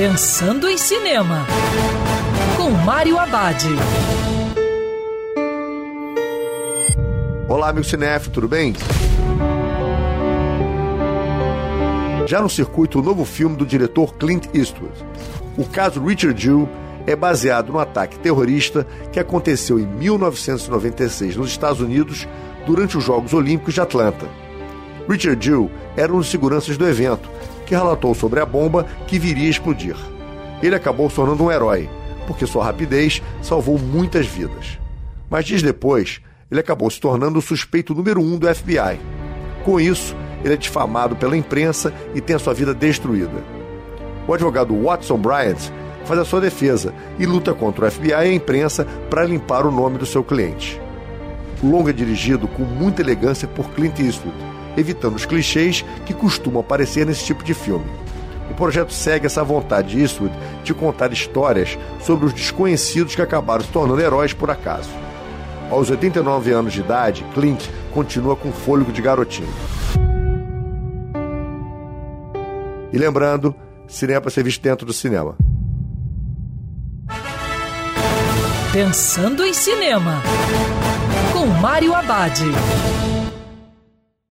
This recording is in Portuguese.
Pensando em Cinema, com Mário Abad. Olá, amigo cinéfilo, tudo bem? Já no circuito, o novo filme do diretor Clint Eastwood. O caso Richard Jewell é baseado no ataque terrorista que aconteceu em 1996 nos Estados Unidos durante os Jogos Olímpicos de Atlanta. Richard Jewell era um dos seguranças do evento que relatou sobre a bomba que viria a explodir. Ele acabou se tornando um herói, porque sua rapidez salvou muitas vidas. Mas dias depois, ele acabou se tornando o suspeito número um do FBI. Com isso, ele é difamado pela imprensa e tem a sua vida destruída. O advogado Watson Bryant faz a sua defesa e luta contra o FBI e a imprensa para limpar o nome do seu cliente. O longa é dirigido com muita elegância por Clint Eastwood evitando os clichês que costumam aparecer nesse tipo de filme. O projeto segue essa vontade de Eastwood de contar histórias sobre os desconhecidos que acabaram se tornando heróis por acaso. Aos 89 anos de idade, Clint continua com fôlego de garotinho. E lembrando, cinema para ser visto dentro do cinema. Pensando em Cinema, com Mário Abade.